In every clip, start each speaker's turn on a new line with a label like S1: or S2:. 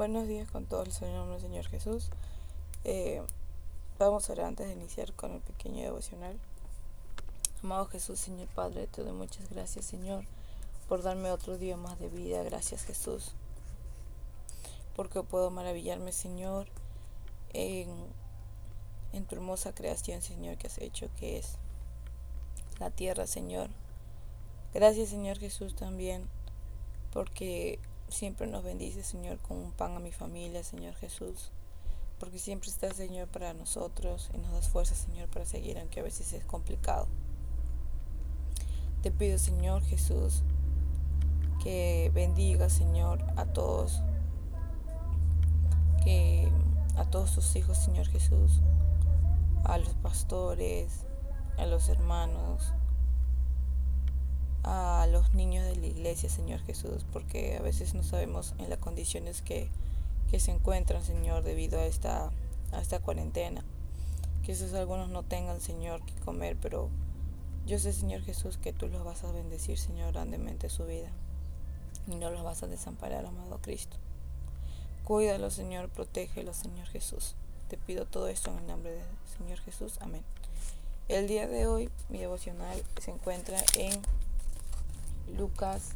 S1: Buenos días con todo el Señor, Señor Jesús. Eh, vamos a orar antes de iniciar con el pequeño devocional. Amado Jesús, Señor Padre, te doy muchas gracias, Señor, por darme otro día más de vida. Gracias, Jesús. Porque puedo maravillarme, Señor, en, en tu hermosa creación, Señor, que has hecho, que es la tierra, Señor. Gracias, Señor Jesús, también, porque siempre nos bendice, Señor, con un pan a mi familia, Señor Jesús. Porque siempre estás, Señor, para nosotros y nos das fuerza, Señor, para seguir, aunque a veces es complicado. Te pido, Señor Jesús, que bendiga, Señor, a todos, que a todos tus hijos, Señor Jesús, a los pastores, a los hermanos, los niños de la iglesia, Señor Jesús, porque a veces no sabemos en las condiciones que, se encuentran, Señor, debido a esta, a esta cuarentena. Quizás algunos no tengan, Señor, que comer, pero yo sé, Señor Jesús, que tú los vas a bendecir, Señor, grandemente su vida. Y no los vas a desamparar, amado Cristo. Cuídalo, Señor, protégelo, Señor Jesús. Te pido todo esto en el nombre del Señor Jesús. Amén. El día de hoy, mi devocional se encuentra en Lucas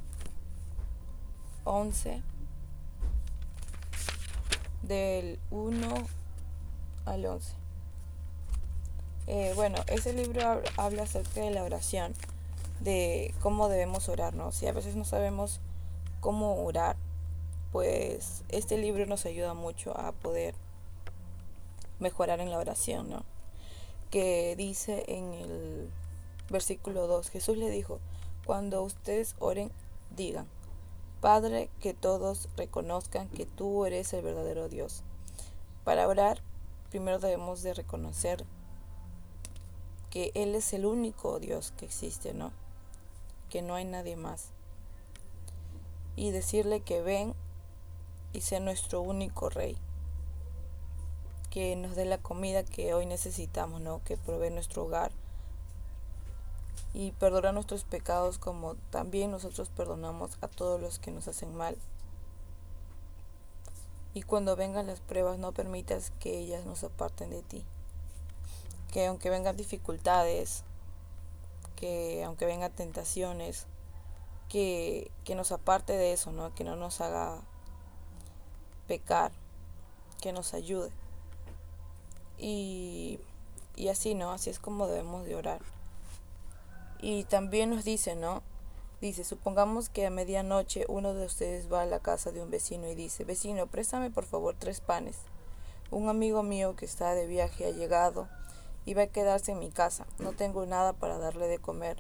S1: 11, del 1 al 11. Eh, bueno, ese libro habla acerca de la oración, de cómo debemos orarnos. Si a veces no sabemos cómo orar, pues este libro nos ayuda mucho a poder mejorar en la oración, ¿no? Que dice en el versículo 2, Jesús le dijo, cuando ustedes oren, digan, Padre, que todos reconozcan que tú eres el verdadero Dios. Para orar, primero debemos de reconocer que Él es el único Dios que existe, ¿no? Que no hay nadie más. Y decirle que ven y sea nuestro único Rey. Que nos dé la comida que hoy necesitamos, ¿no? Que provee nuestro hogar y perdona nuestros pecados como también nosotros perdonamos a todos los que nos hacen mal. Y cuando vengan las pruebas no permitas que ellas nos aparten de ti. Que aunque vengan dificultades, que aunque vengan tentaciones, que, que nos aparte de eso, ¿no? Que no nos haga pecar, que nos ayude. Y, y así, ¿no? Así es como debemos de orar. Y también nos dice, ¿no? Dice, supongamos que a medianoche uno de ustedes va a la casa de un vecino y dice, vecino, préstame por favor tres panes. Un amigo mío que está de viaje ha llegado y va a quedarse en mi casa. No tengo nada para darle de comer.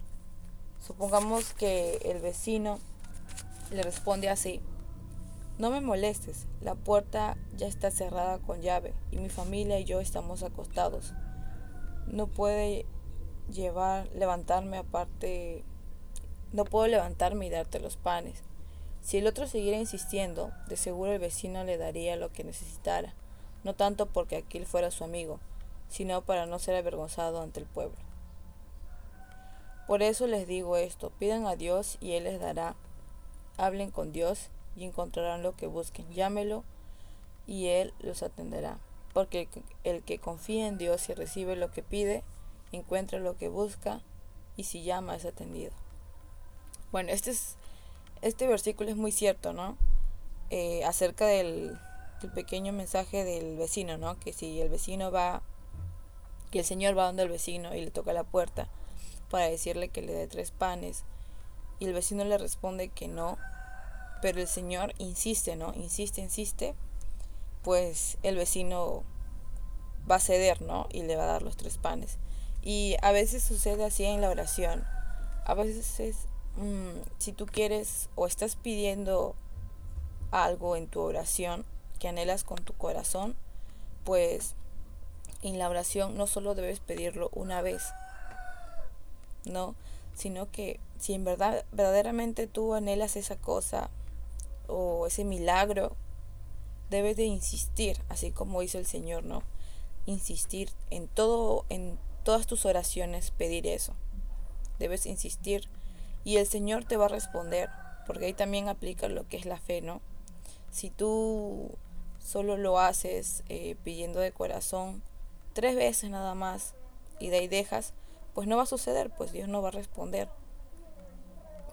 S1: Supongamos que el vecino le responde así. No me molestes, la puerta ya está cerrada con llave y mi familia y yo estamos acostados. No puede llevar, levantarme aparte, no puedo levantarme y darte los panes. Si el otro siguiera insistiendo, de seguro el vecino le daría lo que necesitara, no tanto porque aquel fuera su amigo, sino para no ser avergonzado ante el pueblo. Por eso les digo esto, pidan a Dios y Él les dará. Hablen con Dios y encontrarán lo que busquen. Llámelo y Él los atenderá. Porque el que confía en Dios y recibe lo que pide, encuentra lo que busca y si llama es atendido. Bueno, este, es, este versículo es muy cierto, ¿no? Eh, acerca del, del, pequeño mensaje del vecino, ¿no? Que si el vecino va, que el Señor va donde el vecino y le toca la puerta para decirle que le dé tres panes y el vecino le responde que no, pero el Señor insiste, ¿no? Insiste, insiste, pues el vecino va a ceder, ¿no? Y le va a dar los tres panes. Y a veces sucede así en la oración. A veces mm, si tú quieres o estás pidiendo algo en tu oración que anhelas con tu corazón, pues en la oración no solo debes pedirlo una vez, no, sino que si en verdad verdaderamente tú anhelas esa cosa o ese milagro, debes de insistir, así como hizo el Señor, ¿no? Insistir en todo en todas tus oraciones pedir eso. Debes insistir y el Señor te va a responder, porque ahí también aplica lo que es la fe, ¿no? Si tú solo lo haces eh, pidiendo de corazón tres veces nada más y de ahí dejas, pues no va a suceder, pues Dios no va a responder.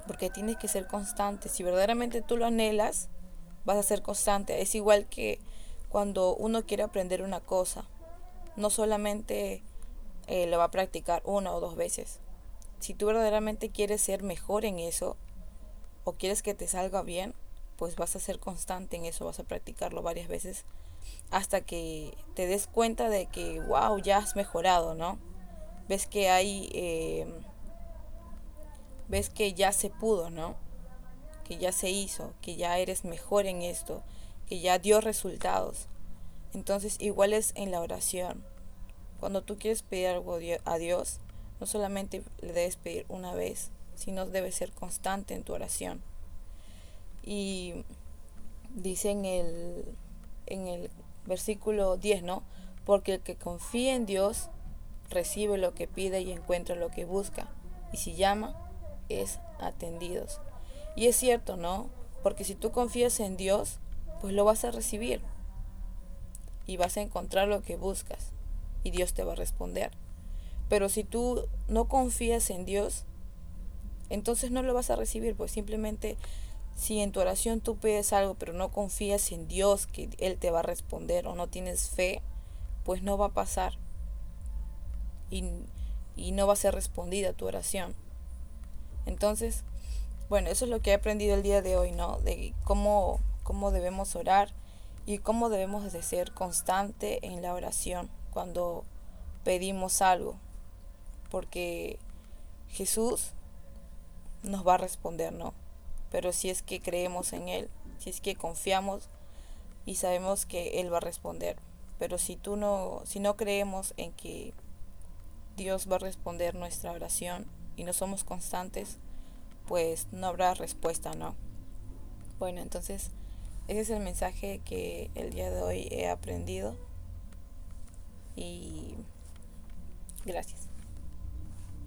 S1: Porque tienes que ser constante. Si verdaderamente tú lo anhelas, vas a ser constante. Es igual que cuando uno quiere aprender una cosa. No solamente eh, lo va a practicar una o dos veces. Si tú verdaderamente quieres ser mejor en eso o quieres que te salga bien, pues vas a ser constante en eso, vas a practicarlo varias veces hasta que te des cuenta de que, wow, ya has mejorado, ¿no? Ves que hay, eh, ves que ya se pudo, ¿no? Que ya se hizo, que ya eres mejor en esto, que ya dio resultados. Entonces, igual es en la oración. Cuando tú quieres pedir algo a Dios, no solamente le debes pedir una vez, sino debes ser constante en tu oración. Y dice en el, en el versículo 10, ¿no? Porque el que confía en Dios recibe lo que pide y encuentra lo que busca. Y si llama, es atendidos. Y es cierto, ¿no? Porque si tú confías en Dios, pues lo vas a recibir. Y vas a encontrar lo que buscas. Y Dios te va a responder. Pero si tú no confías en Dios, entonces no lo vas a recibir, pues simplemente si en tu oración tú pides algo pero no confías en Dios que Él te va a responder o no tienes fe, pues no va a pasar y, no va a ser respondida tu oración. Entonces, bueno, eso es lo que he aprendido el día de hoy, ¿no? De cómo, cómo debemos orar y cómo debemos de ser constante en la oración cuando pedimos algo. Porque Jesús nos va a responder, ¿no? Pero si es que creemos en Él, si es que confiamos y sabemos que Él va a responder. Pero si tú no, si no creemos en que Dios va a responder nuestra oración y no somos constantes, pues no habrá respuesta, ¿no? Bueno, entonces ese es el mensaje que el día de hoy he aprendido y gracias.